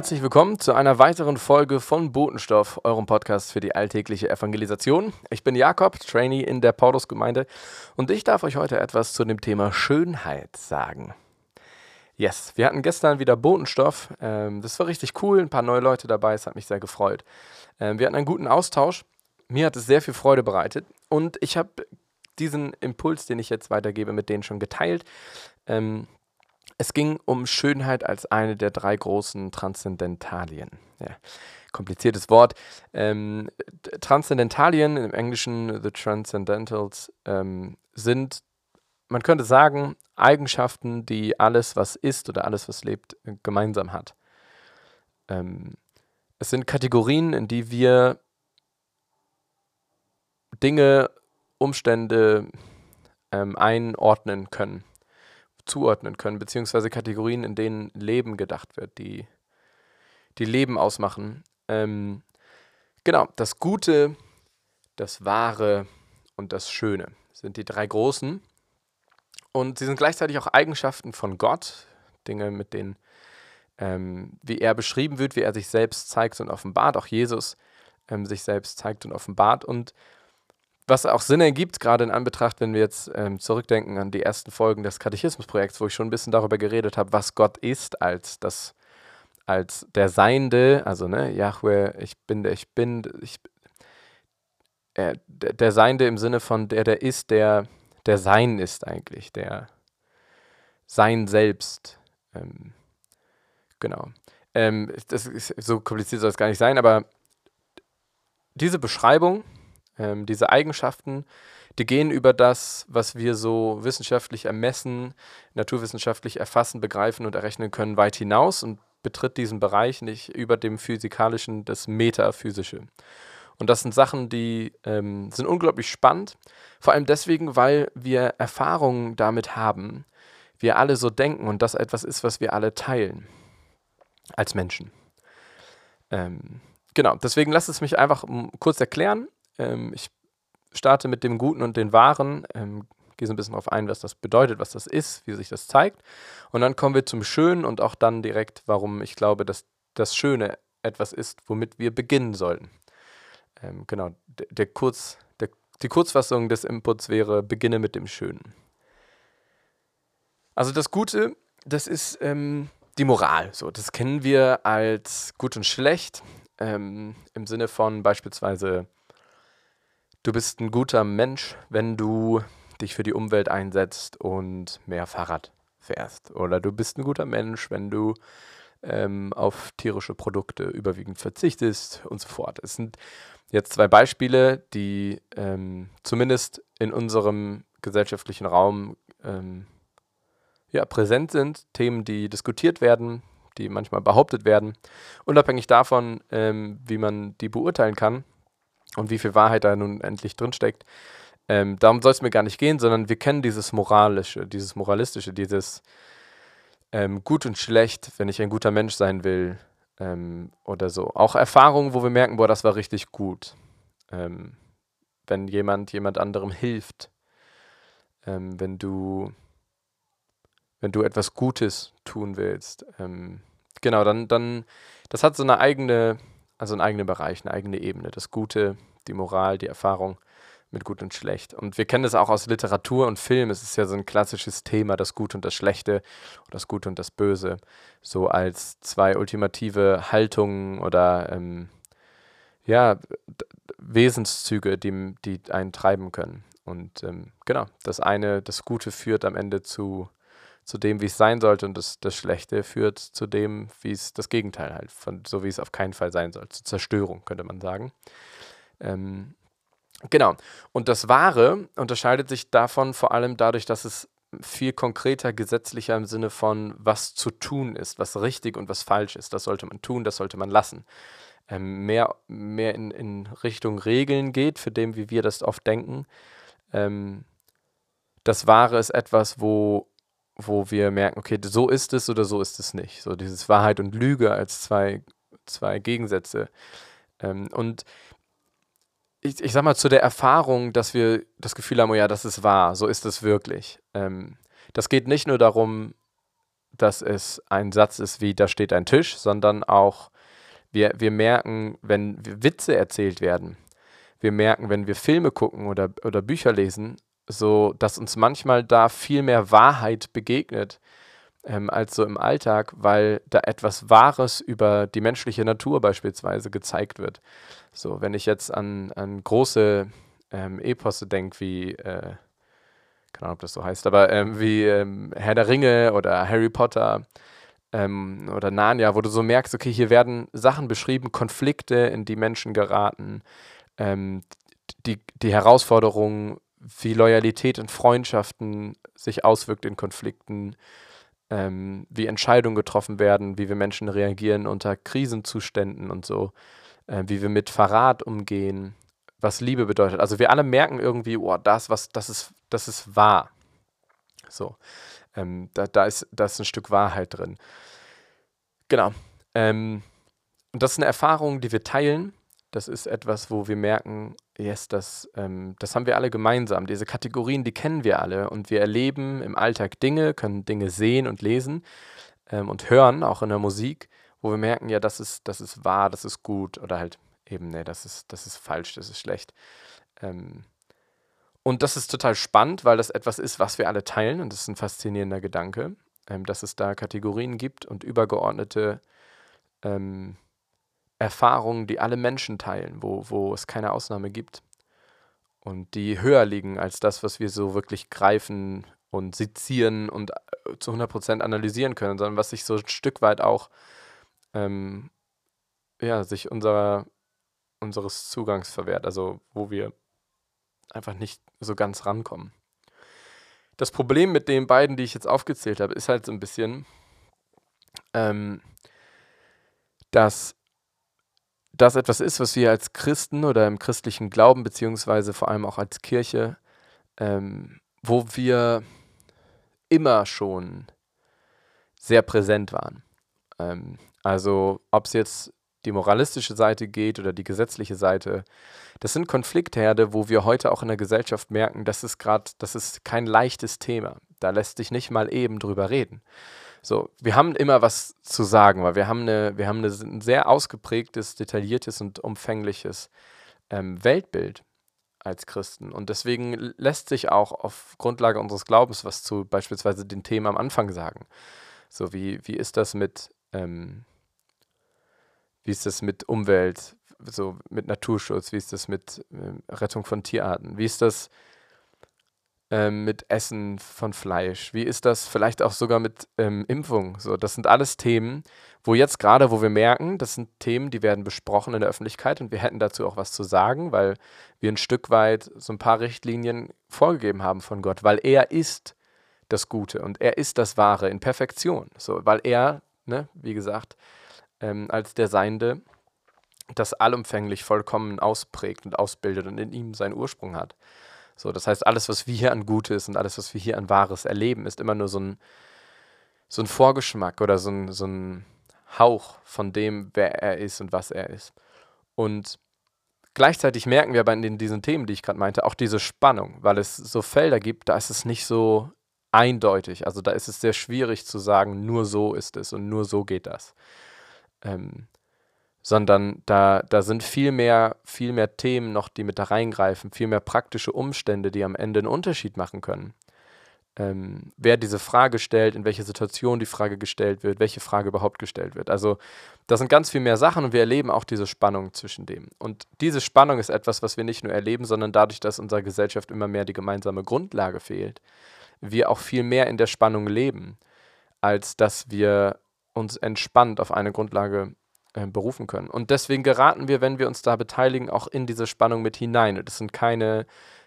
herzlich willkommen zu einer weiteren Folge von Botenstoff, eurem Podcast für die alltägliche Evangelisation. Ich bin Jakob, Trainee in der Paulusgemeinde und ich darf euch heute etwas zu dem Thema Schönheit sagen. Yes, wir hatten gestern wieder Botenstoff. Ähm, das war richtig cool, ein paar neue Leute dabei, es hat mich sehr gefreut. Ähm, wir hatten einen guten Austausch. Mir hat es sehr viel Freude bereitet und ich habe diesen Impuls, den ich jetzt weitergebe, mit denen schon geteilt. Ähm, es ging um Schönheit als eine der drei großen Transzendentalien. Ja, kompliziertes Wort. Ähm, Transzendentalien, im Englischen The Transcendentals, ähm, sind, man könnte sagen, Eigenschaften, die alles, was ist oder alles, was lebt, gemeinsam hat. Ähm, es sind Kategorien, in die wir Dinge, Umstände ähm, einordnen können zuordnen können, beziehungsweise Kategorien, in denen Leben gedacht wird, die, die Leben ausmachen. Ähm, genau, das Gute, das Wahre und das Schöne sind die drei großen. Und sie sind gleichzeitig auch Eigenschaften von Gott, Dinge, mit denen, ähm, wie er beschrieben wird, wie er sich selbst zeigt und offenbart, auch Jesus ähm, sich selbst zeigt und offenbart. Und was auch Sinn ergibt, gerade in Anbetracht, wenn wir jetzt ähm, zurückdenken an die ersten Folgen des Katechismusprojekts, wo ich schon ein bisschen darüber geredet habe, was Gott ist als das, als der Seiende, also ne, Yahweh, ich bin der, ich bin, ich, äh, der, der Seiende im Sinne von der, der ist, der, der Sein ist eigentlich, der Sein selbst. Ähm, genau. Ähm, das ist, so kompliziert soll es gar nicht sein, aber diese Beschreibung, ähm, diese Eigenschaften, die gehen über das, was wir so wissenschaftlich ermessen, naturwissenschaftlich erfassen, begreifen und errechnen können, weit hinaus und betritt diesen Bereich nicht über dem Physikalischen, das Metaphysische. Und das sind Sachen, die ähm, sind unglaublich spannend, vor allem deswegen, weil wir Erfahrungen damit haben, wir alle so denken und das etwas ist, was wir alle teilen als Menschen. Ähm, genau, deswegen lasst es mich einfach kurz erklären ähm, ich starte mit dem Guten und den Wahren, ähm, gehe so ein bisschen darauf ein, was das bedeutet, was das ist, wie sich das zeigt. Und dann kommen wir zum Schönen und auch dann direkt, warum ich glaube, dass das Schöne etwas ist, womit wir beginnen sollten. Ähm, genau, der, der Kurz, der, die Kurzfassung des Inputs wäre, beginne mit dem Schönen. Also das Gute, das ist ähm, die Moral. So, das kennen wir als gut und schlecht ähm, im Sinne von beispielsweise Du bist ein guter Mensch, wenn du dich für die Umwelt einsetzt und mehr Fahrrad fährst. Oder du bist ein guter Mensch, wenn du ähm, auf tierische Produkte überwiegend verzichtest und so fort. Es sind jetzt zwei Beispiele, die ähm, zumindest in unserem gesellschaftlichen Raum ähm, ja, präsent sind, Themen, die diskutiert werden, die manchmal behauptet werden. Unabhängig davon, ähm, wie man die beurteilen kann, und wie viel Wahrheit da nun endlich drinsteckt. Ähm, darum soll es mir gar nicht gehen, sondern wir kennen dieses Moralische, dieses Moralistische, dieses ähm, Gut und Schlecht, wenn ich ein guter Mensch sein will ähm, oder so. Auch Erfahrungen, wo wir merken, boah, das war richtig gut. Ähm, wenn jemand jemand anderem hilft, ähm, wenn du wenn du etwas Gutes tun willst. Ähm, genau, dann, dann, das hat so eine eigene also einen eigenen Bereich, eine eigene Ebene. Das Gute, die Moral, die Erfahrung mit Gut und Schlecht. Und wir kennen das auch aus Literatur und Film. Es ist ja so ein klassisches Thema, das Gute und das Schlechte, das Gute und das Böse, so als zwei ultimative Haltungen oder ähm, ja, Wesenszüge, die, die einen treiben können. Und ähm, genau, das eine, das Gute führt am Ende zu zu dem, wie es sein sollte und das, das Schlechte führt zu dem, wie es das Gegenteil halt, von, so wie es auf keinen Fall sein soll, zur Zerstörung, könnte man sagen. Ähm, genau. Und das Wahre unterscheidet sich davon vor allem dadurch, dass es viel konkreter gesetzlicher im Sinne von, was zu tun ist, was richtig und was falsch ist. Das sollte man tun, das sollte man lassen. Ähm, mehr mehr in, in Richtung Regeln geht, für dem, wie wir das oft denken. Ähm, das Wahre ist etwas, wo wo wir merken, okay, so ist es oder so ist es nicht. So dieses Wahrheit und Lüge als zwei, zwei Gegensätze. Ähm, und ich, ich sag mal, zu der Erfahrung, dass wir das Gefühl haben, oh ja, das ist wahr, so ist es wirklich. Ähm, das geht nicht nur darum, dass es ein Satz ist wie, da steht ein Tisch, sondern auch, wir, wir merken, wenn Witze erzählt werden, wir merken, wenn wir Filme gucken oder, oder Bücher lesen, so dass uns manchmal da viel mehr Wahrheit begegnet ähm, als so im Alltag, weil da etwas Wahres über die menschliche Natur beispielsweise gezeigt wird. So, wenn ich jetzt an, an große ähm, Eposse denke, wie, äh, keine Ahnung, ob das so heißt, aber ähm, wie ähm, Herr der Ringe oder Harry Potter ähm, oder Narnia, wo du so merkst, okay, hier werden Sachen beschrieben, Konflikte, in die Menschen geraten, ähm, die, die Herausforderungen, wie Loyalität und Freundschaften sich auswirkt in Konflikten, ähm, wie Entscheidungen getroffen werden, wie wir Menschen reagieren unter Krisenzuständen und so, äh, wie wir mit Verrat umgehen, was Liebe bedeutet. Also wir alle merken irgendwie, oh, das, was, das ist, das ist wahr. So. Ähm, da, da, ist, da ist ein Stück Wahrheit drin. Genau. Ähm, und das ist eine Erfahrung, die wir teilen. Das ist etwas, wo wir merken, yes, das, ähm, das haben wir alle gemeinsam. Diese Kategorien, die kennen wir alle. Und wir erleben im Alltag Dinge, können Dinge sehen und lesen ähm, und hören, auch in der Musik, wo wir merken, ja, das ist, das ist wahr, das ist gut. Oder halt eben, nee, das ist, das ist falsch, das ist schlecht. Ähm, und das ist total spannend, weil das etwas ist, was wir alle teilen. Und das ist ein faszinierender Gedanke, ähm, dass es da Kategorien gibt und übergeordnete ähm, Erfahrungen, die alle Menschen teilen, wo, wo es keine Ausnahme gibt. Und die höher liegen als das, was wir so wirklich greifen und sezieren und äh, zu 100% analysieren können, sondern was sich so ein Stück weit auch ähm, ja, sich unserer, unseres Zugangs verwehrt, also wo wir einfach nicht so ganz rankommen. Das Problem mit den beiden, die ich jetzt aufgezählt habe, ist halt so ein bisschen, ähm, dass das etwas ist, was wir als Christen oder im christlichen Glauben, beziehungsweise vor allem auch als Kirche, ähm, wo wir immer schon sehr präsent waren. Ähm, also ob es jetzt die moralistische Seite geht oder die gesetzliche Seite, das sind Konfliktherde, wo wir heute auch in der Gesellschaft merken, das ist gerade, das ist kein leichtes Thema. Da lässt sich nicht mal eben drüber reden. So, wir haben immer was zu sagen, weil wir haben, eine, wir haben eine, ein sehr ausgeprägtes, detailliertes und umfängliches ähm, Weltbild als Christen. Und deswegen lässt sich auch auf Grundlage unseres Glaubens was zu beispielsweise den Themen am Anfang sagen. So, wie, wie ist das mit, ähm, wie ist das mit Umwelt, so mit Naturschutz, wie ist das mit äh, Rettung von Tierarten, wie ist das ähm, mit Essen von Fleisch? Wie ist das vielleicht auch sogar mit ähm, Impfung? So, das sind alles Themen, wo jetzt gerade, wo wir merken, das sind Themen, die werden besprochen in der Öffentlichkeit und wir hätten dazu auch was zu sagen, weil wir ein Stück weit so ein paar Richtlinien vorgegeben haben von Gott, weil er ist das Gute und er ist das Wahre in Perfektion. So, weil er, ne, wie gesagt, ähm, als der Seiende das allumfänglich vollkommen ausprägt und ausbildet und in ihm seinen Ursprung hat. So, das heißt, alles, was wir hier an Gutes und alles, was wir hier an Wahres erleben, ist immer nur so ein, so ein Vorgeschmack oder so ein, so ein Hauch von dem, wer er ist und was er ist. Und gleichzeitig merken wir aber in diesen Themen, die ich gerade meinte, auch diese Spannung, weil es so Felder gibt, da ist es nicht so eindeutig. Also da ist es sehr schwierig zu sagen, nur so ist es und nur so geht das. Ähm, sondern da, da sind viel mehr, viel mehr Themen noch, die mit da reingreifen, viel mehr praktische Umstände, die am Ende einen Unterschied machen können. Ähm, wer diese Frage stellt, in welcher Situation die Frage gestellt wird, welche Frage überhaupt gestellt wird. Also das sind ganz viel mehr Sachen und wir erleben auch diese Spannung zwischen dem. Und diese Spannung ist etwas, was wir nicht nur erleben, sondern dadurch, dass unserer Gesellschaft immer mehr die gemeinsame Grundlage fehlt, wir auch viel mehr in der Spannung leben, als dass wir uns entspannt auf eine Grundlage äh, berufen können. Und deswegen geraten wir, wenn wir uns da beteiligen, auch in diese Spannung mit hinein. Und das sind keine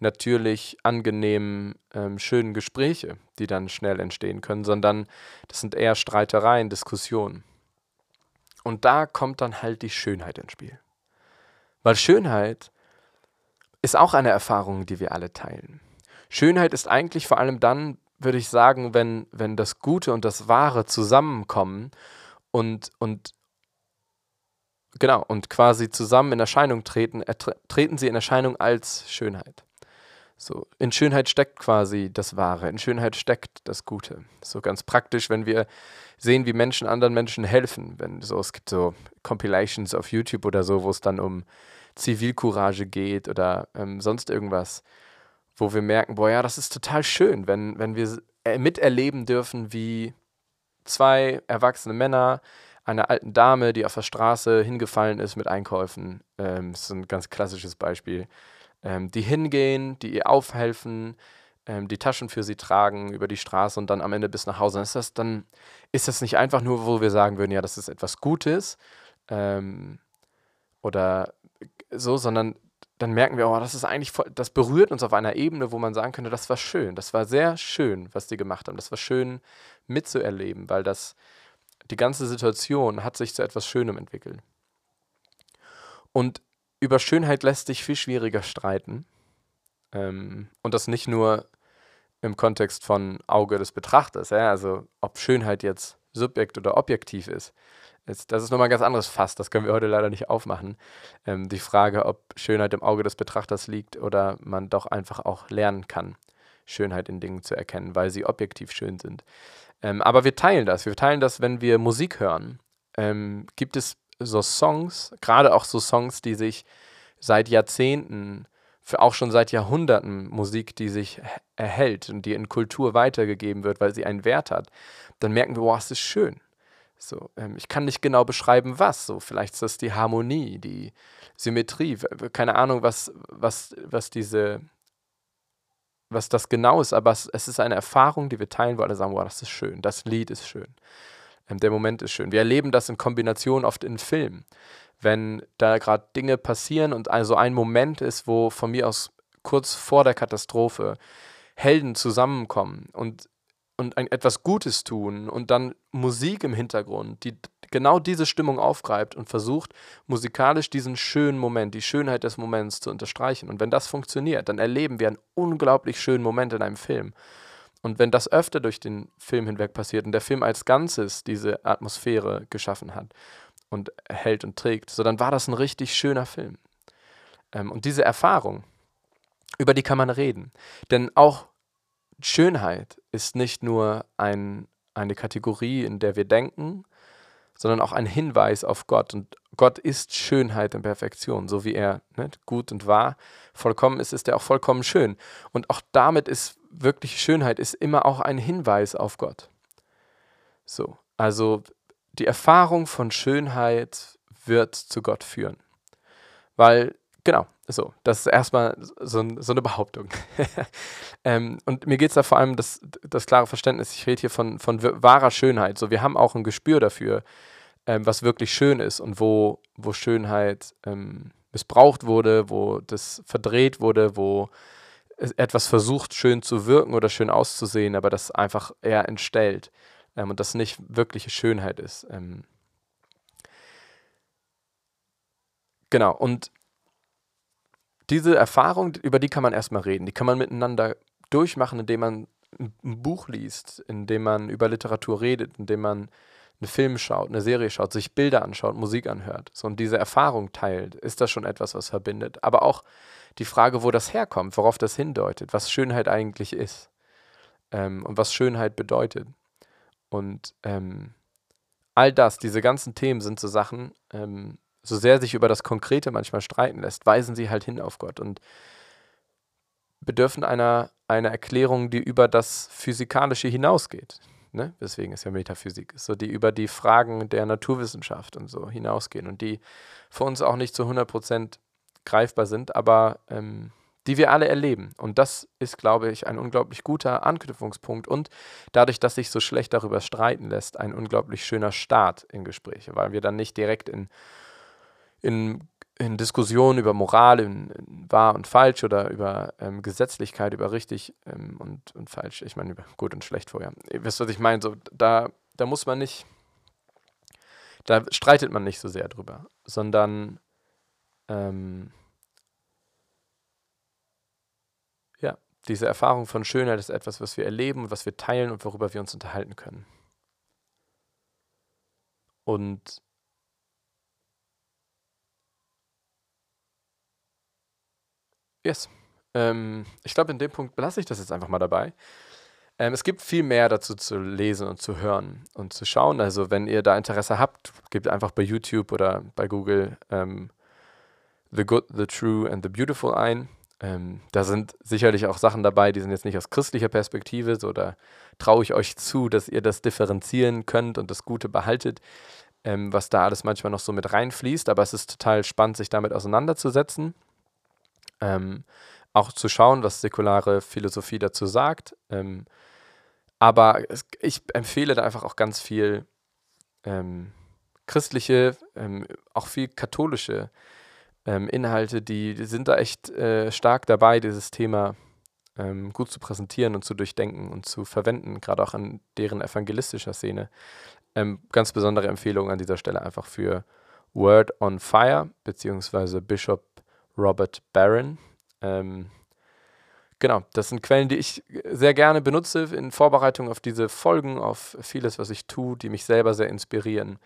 natürlich angenehmen, ähm, schönen Gespräche, die dann schnell entstehen können, sondern das sind eher Streitereien, Diskussionen. Und da kommt dann halt die Schönheit ins Spiel. Weil Schönheit ist auch eine Erfahrung, die wir alle teilen. Schönheit ist eigentlich vor allem dann, würde ich sagen, wenn, wenn das Gute und das Wahre zusammenkommen und, und Genau, und quasi zusammen in Erscheinung treten, treten sie in Erscheinung als Schönheit. So, in Schönheit steckt quasi das Wahre, in Schönheit steckt das Gute. So ganz praktisch, wenn wir sehen, wie Menschen anderen Menschen helfen. Wenn so, es gibt so Compilations auf YouTube oder so, wo es dann um Zivilcourage geht oder ähm, sonst irgendwas, wo wir merken, boah, ja, das ist total schön, wenn, wenn wir äh, miterleben dürfen, wie zwei erwachsene Männer einer alten Dame, die auf der Straße hingefallen ist mit Einkäufen, ähm, das ist ein ganz klassisches Beispiel, ähm, die hingehen, die ihr aufhelfen, ähm, die Taschen für sie tragen über die Straße und dann am Ende bis nach Hause. Ist das dann, ist das nicht einfach nur, wo wir sagen würden, ja, das ist etwas Gutes ähm, oder so, sondern dann merken wir, oh, das ist eigentlich voll, das berührt uns auf einer Ebene, wo man sagen könnte, das war schön, das war sehr schön, was die gemacht haben, das war schön mitzuerleben, weil das die ganze Situation hat sich zu etwas Schönem entwickelt. Und über Schönheit lässt sich viel schwieriger streiten. Ähm, und das nicht nur im Kontext von Auge des Betrachters, ja? also ob Schönheit jetzt subjekt oder objektiv ist. ist das ist nochmal ein ganz anderes Fass, das können wir heute leider nicht aufmachen. Ähm, die Frage, ob Schönheit im Auge des Betrachters liegt oder man doch einfach auch lernen kann, Schönheit in Dingen zu erkennen, weil sie objektiv schön sind. Ähm, aber wir teilen das. Wir teilen das, wenn wir Musik hören. Ähm, gibt es so Songs, gerade auch so Songs, die sich seit Jahrzehnten, für auch schon seit Jahrhunderten Musik, die sich erhält und die in Kultur weitergegeben wird, weil sie einen Wert hat, dann merken wir, wow, es ist schön. So, ähm, ich kann nicht genau beschreiben, was. So, vielleicht ist das die Harmonie, die Symmetrie, keine Ahnung, was, was, was diese was das genau ist, aber es, es, ist eine Erfahrung, die wir teilen, wo alle sagen, wow, das ist schön, das Lied ist schön, ähm, der Moment ist schön. Wir erleben das in Kombination oft in Filmen, wenn da gerade Dinge passieren und also ein Moment ist, wo von mir aus kurz vor der Katastrophe Helden zusammenkommen und, und ein, etwas Gutes tun und dann Musik im Hintergrund, die genau diese Stimmung aufgreift und versucht, musikalisch diesen schönen Moment, die Schönheit des Moments zu unterstreichen. Und wenn das funktioniert, dann erleben wir einen unglaublich schönen Moment in einem Film. Und wenn das öfter durch den Film hinweg passiert und der Film als Ganzes diese Atmosphäre geschaffen hat und hält und trägt, so dann war das ein richtig schöner Film. Ähm, und diese Erfahrung, über die kann man reden. Denn auch Schönheit ist nicht nur ein, eine Kategorie, in der wir denken, sondern auch ein Hinweis auf Gott. Und Gott ist Schönheit und Perfektion, so wie er ne, gut und wahr vollkommen ist, ist er auch vollkommen schön. Und auch damit ist wirklich Schönheit ist immer auch ein Hinweis auf Gott. So, also die Erfahrung von Schönheit wird zu Gott führen. Weil, genau, so, das ist erstmal so, so eine Behauptung. ähm, und mir geht es da vor allem das, das klare Verständnis, ich rede hier von, von wahrer Schönheit. So, wir haben auch ein Gespür dafür, ähm, was wirklich schön ist und wo, wo Schönheit ähm, missbraucht wurde, wo das verdreht wurde, wo etwas versucht, schön zu wirken oder schön auszusehen, aber das einfach eher entstellt ähm, und das nicht wirkliche Schönheit ist. Ähm. genau, und diese Erfahrung, über die kann man erstmal reden. Die kann man miteinander durchmachen, indem man ein Buch liest, indem man über Literatur redet, indem man einen Film schaut, eine Serie schaut, sich Bilder anschaut, Musik anhört so, und diese Erfahrung teilt, ist das schon etwas, was verbindet. Aber auch die Frage, wo das herkommt, worauf das hindeutet, was Schönheit eigentlich ist ähm, und was Schönheit bedeutet. Und ähm, all das, diese ganzen Themen sind so Sachen, ähm, so sehr sich über das Konkrete manchmal streiten lässt, weisen sie halt hin auf Gott und bedürfen einer, einer Erklärung, die über das Physikalische hinausgeht. Ne? Weswegen es ja Metaphysik ist, so die über die Fragen der Naturwissenschaft und so hinausgehen und die für uns auch nicht zu 100% greifbar sind, aber ähm, die wir alle erleben. Und das ist, glaube ich, ein unglaublich guter Anknüpfungspunkt und dadurch, dass sich so schlecht darüber streiten lässt, ein unglaublich schöner Start in Gespräche, weil wir dann nicht direkt in in, in Diskussionen über Moral, in, in, wahr und falsch oder über ähm, Gesetzlichkeit, über richtig ähm, und, und falsch, ich meine über gut und schlecht vorher. Ihr wisst, was ich meine, so, da, da muss man nicht, da streitet man nicht so sehr drüber, sondern ähm, ja, diese Erfahrung von Schönheit ist etwas, was wir erleben, was wir teilen und worüber wir uns unterhalten können. Und Yes. Ähm, ich glaube, in dem Punkt belasse ich das jetzt einfach mal dabei. Ähm, es gibt viel mehr dazu zu lesen und zu hören und zu schauen. Also, wenn ihr da Interesse habt, gebt einfach bei YouTube oder bei Google ähm, The Good, The True and The Beautiful ein. Ähm, da sind sicherlich auch Sachen dabei, die sind jetzt nicht aus christlicher Perspektive, so da traue ich euch zu, dass ihr das differenzieren könnt und das Gute behaltet, ähm, was da alles manchmal noch so mit reinfließt. Aber es ist total spannend, sich damit auseinanderzusetzen. Ähm, auch zu schauen, was säkulare Philosophie dazu sagt. Ähm, aber es, ich empfehle da einfach auch ganz viel ähm, christliche, ähm, auch viel katholische ähm, Inhalte, die, die, sind da echt äh, stark dabei, dieses Thema ähm, gut zu präsentieren und zu durchdenken und zu verwenden, gerade auch an deren evangelistischer Szene. Ganz besondere Empfehlung an dieser Stelle einfach für Word on Fire, beziehungsweise Bishop Robert Barron. Ähm, genau, das sind Quellen, die ich sehr gerne benutze in Vorbereitung auf diese Folgen, auf vieles, was ich tue, die mich selber sehr inspirieren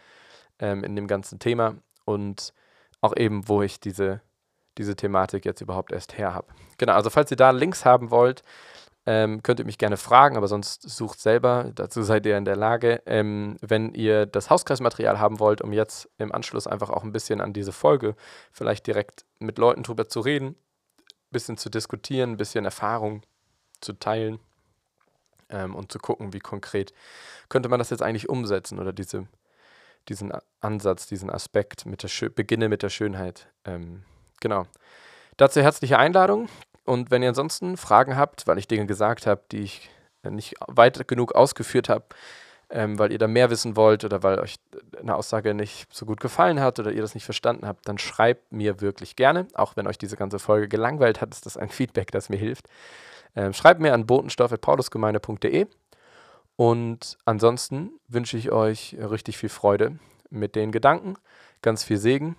ähm, in dem ganzen Thema und auch eben, wo ich diese, diese Thematik jetzt überhaupt erst her habe. Genau, also falls ihr da Links haben wollt, ähm, könnt ihr mich gerne fragen, aber sonst sucht selber, dazu seid ihr in der Lage. Ähm, wenn ihr das Hauskreismaterial haben wollt, um jetzt im Anschluss einfach auch ein bisschen an diese Folge vielleicht direkt mit Leuten drüber zu reden, ein bisschen zu diskutieren, ein bisschen Erfahrung zu teilen ähm, und zu gucken, wie konkret könnte man das jetzt eigentlich umsetzen oder diese, diesen Ansatz, diesen Aspekt mit der Schö Beginne mit der Schönheit. Ähm, genau. Dazu herzliche Einladung. Und wenn ihr ansonsten Fragen habt, weil ich Dinge gesagt habe, die ich nicht weit genug ausgeführt habe, ähm, weil ihr da mehr wissen wollt oder weil euch eine Aussage nicht so gut gefallen hat oder ihr das nicht verstanden habt, dann schreibt mir wirklich gerne. Auch wenn euch diese ganze Folge gelangweilt hat, ist das ein Feedback, das mir hilft. Ähm, schreibt mir an botenstoff.paulusgemeinde.de und ansonsten wünsche ich euch richtig viel Freude mit den Gedanken, ganz viel Segen.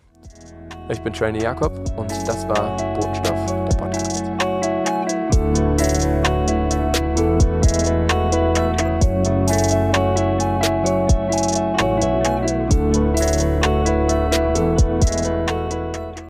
Ich bin Trainee Jakob und das war Botenstoff